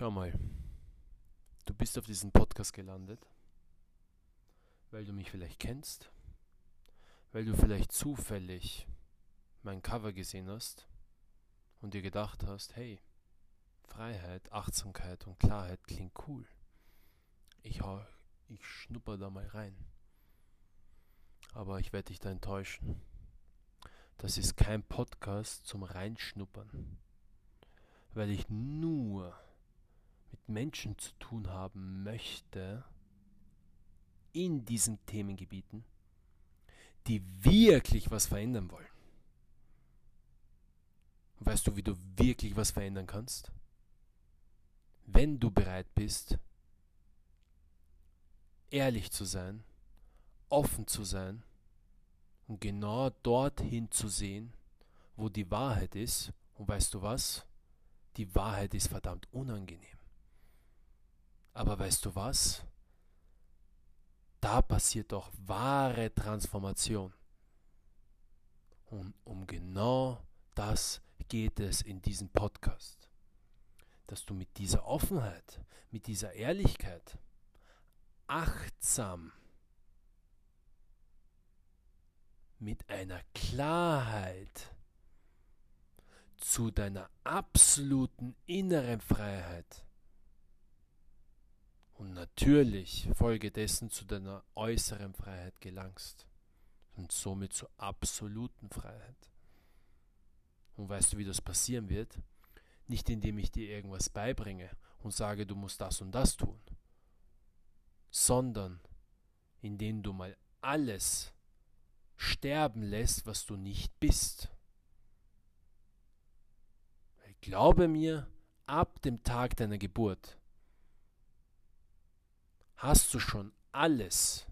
Schau mal, du bist auf diesen Podcast gelandet, weil du mich vielleicht kennst, weil du vielleicht zufällig mein Cover gesehen hast und dir gedacht hast, hey, Freiheit, Achtsamkeit und Klarheit klingt cool. Ich, ich schnupper da mal rein. Aber ich werde dich da enttäuschen. Das ist kein Podcast zum Reinschnuppern, weil ich nur mit Menschen zu tun haben möchte in diesen Themengebieten, die wirklich was verändern wollen. Weißt du, wie du wirklich was verändern kannst? Wenn du bereit bist, ehrlich zu sein, offen zu sein und genau dorthin zu sehen, wo die Wahrheit ist. Und weißt du was? Die Wahrheit ist verdammt unangenehm. Aber weißt du was? Da passiert doch wahre Transformation. Und um genau das geht es in diesem Podcast. Dass du mit dieser Offenheit, mit dieser Ehrlichkeit, achtsam, mit einer Klarheit zu deiner absoluten inneren Freiheit und natürlich folgedessen zu deiner äußeren Freiheit gelangst und somit zur absoluten Freiheit. Und weißt du, wie das passieren wird? Nicht indem ich dir irgendwas beibringe und sage, du musst das und das tun, sondern indem du mal alles sterben lässt, was du nicht bist. Glaube mir, ab dem Tag deiner Geburt hast du schon alles,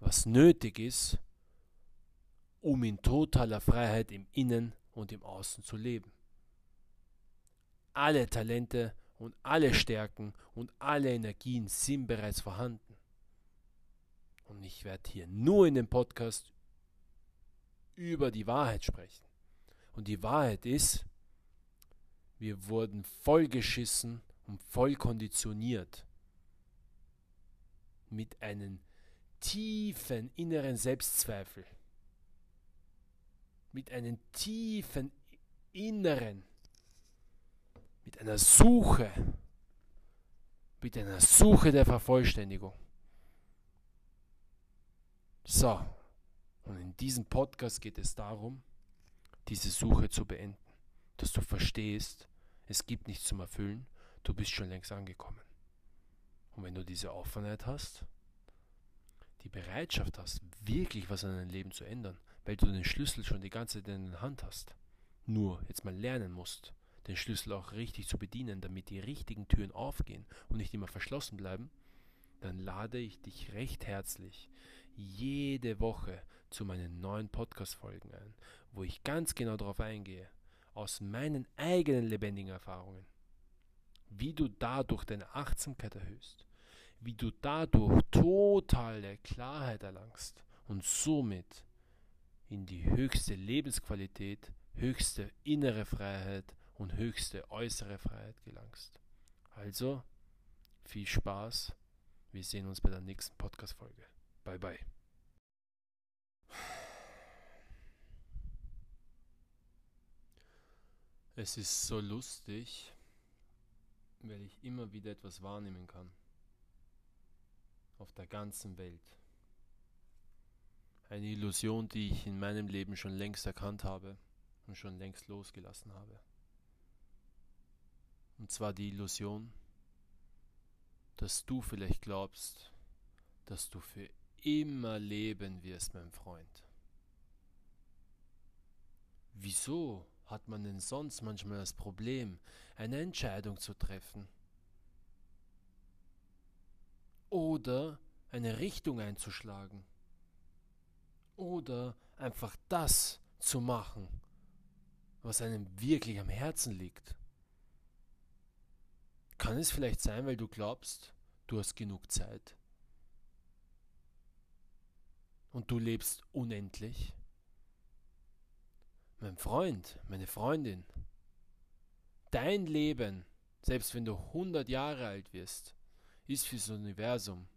was nötig ist, um in totaler Freiheit im Innen und im Außen zu leben. Alle Talente und alle Stärken und alle Energien sind bereits vorhanden. Und ich werde hier nur in dem Podcast über die Wahrheit sprechen. Und die Wahrheit ist, wir wurden vollgeschissen und voll konditioniert mit einem tiefen inneren Selbstzweifel, mit einem tiefen inneren, mit einer Suche, mit einer Suche der Vervollständigung. So, und in diesem Podcast geht es darum, diese Suche zu beenden, dass du verstehst, es gibt nichts zum Erfüllen, du bist schon längst angekommen. Und wenn du diese Offenheit hast, die Bereitschaft hast, wirklich was an deinem Leben zu ändern, weil du den Schlüssel schon die ganze Zeit in der Hand hast, nur jetzt mal lernen musst, den Schlüssel auch richtig zu bedienen, damit die richtigen Türen aufgehen und nicht immer verschlossen bleiben, dann lade ich dich recht herzlich jede Woche zu meinen neuen Podcast-Folgen ein, wo ich ganz genau darauf eingehe, aus meinen eigenen lebendigen Erfahrungen, wie du dadurch deine Achtsamkeit erhöhst, wie du dadurch totale Klarheit erlangst und somit in die höchste Lebensqualität, höchste innere Freiheit und höchste äußere Freiheit gelangst. Also, viel Spaß. Wir sehen uns bei der nächsten Podcast-Folge. Bye bye. Es ist so lustig, weil ich immer wieder etwas wahrnehmen kann auf der ganzen Welt. Eine Illusion, die ich in meinem Leben schon längst erkannt habe und schon längst losgelassen habe. Und zwar die Illusion, dass du vielleicht glaubst, dass du für immer leben wirst, mein Freund. Wieso hat man denn sonst manchmal das Problem, eine Entscheidung zu treffen? Oder eine Richtung einzuschlagen oder einfach das zu machen, was einem wirklich am Herzen liegt. Kann es vielleicht sein, weil du glaubst, du hast genug Zeit und du lebst unendlich? Mein Freund, meine Freundin, dein Leben selbst wenn du 100 Jahre alt wirst, ist für das Universum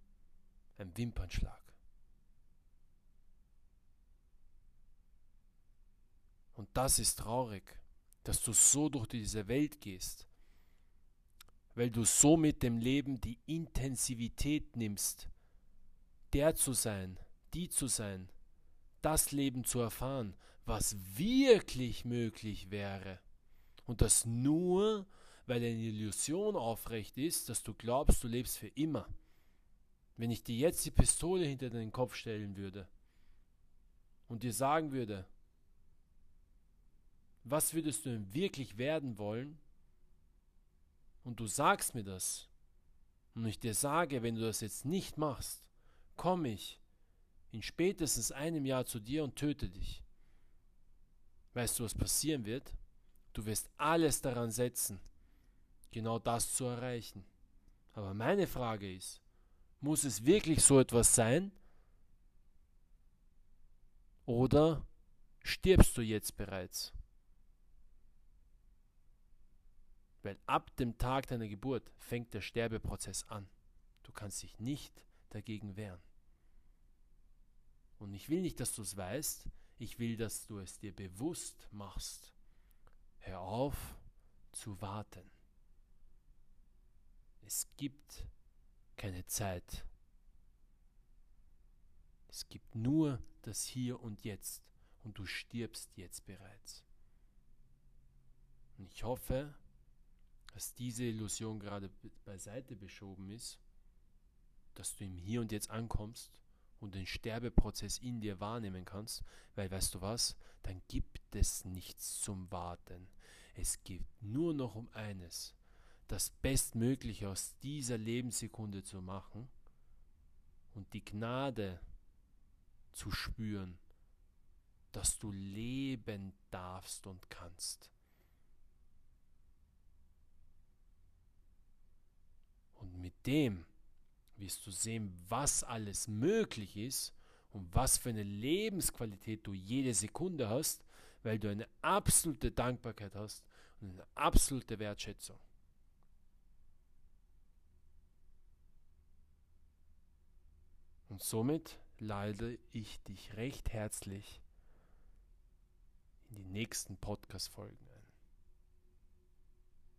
ein Wimpernschlag. Und das ist traurig, dass du so durch diese Welt gehst, weil du so mit dem Leben die Intensivität nimmst, der zu sein, die zu sein, das Leben zu erfahren, was wirklich möglich wäre. Und das nur, weil eine Illusion aufrecht ist, dass du glaubst, du lebst für immer. Wenn ich dir jetzt die Pistole hinter den Kopf stellen würde und dir sagen würde, was würdest du denn wirklich werden wollen? Und du sagst mir das. Und ich dir sage, wenn du das jetzt nicht machst, komme ich in spätestens einem Jahr zu dir und töte dich. Weißt du, was passieren wird? Du wirst alles daran setzen, genau das zu erreichen. Aber meine Frage ist, muss es wirklich so etwas sein? Oder stirbst du jetzt bereits? Weil ab dem Tag deiner Geburt fängt der Sterbeprozess an. Du kannst dich nicht dagegen wehren. Und ich will nicht, dass du es weißt, ich will, dass du es dir bewusst machst. Hör auf zu warten. Es gibt keine Zeit. Es gibt nur das Hier und Jetzt und du stirbst jetzt bereits. Und ich hoffe, dass diese Illusion gerade beiseite beschoben ist, dass du im Hier und Jetzt ankommst und den Sterbeprozess in dir wahrnehmen kannst, weil weißt du was, dann gibt es nichts zum Warten. Es geht nur noch um eines, das Bestmögliche aus dieser Lebenssekunde zu machen und die Gnade zu spüren, dass du leben darfst und kannst. Und mit dem wirst du sehen, was alles möglich ist und was für eine Lebensqualität du jede Sekunde hast, weil du eine absolute Dankbarkeit hast und eine absolute Wertschätzung. Und somit lade ich dich recht herzlich in die nächsten Podcast-Folgen ein,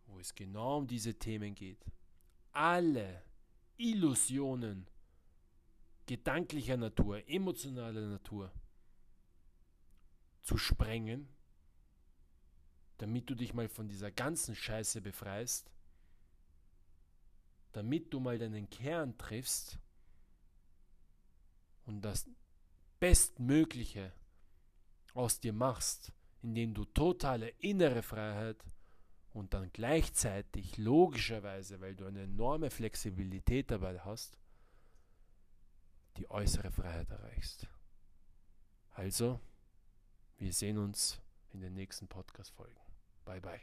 wo es genau um diese Themen geht. Alle Illusionen gedanklicher Natur, emotionaler Natur zu sprengen, damit du dich mal von dieser ganzen Scheiße befreist, damit du mal deinen Kern triffst und das Bestmögliche aus dir machst, indem du totale innere Freiheit und dann gleichzeitig logischerweise, weil du eine enorme Flexibilität dabei hast, die äußere Freiheit erreichst. Also, wir sehen uns in den nächsten Podcast-Folgen. Bye bye.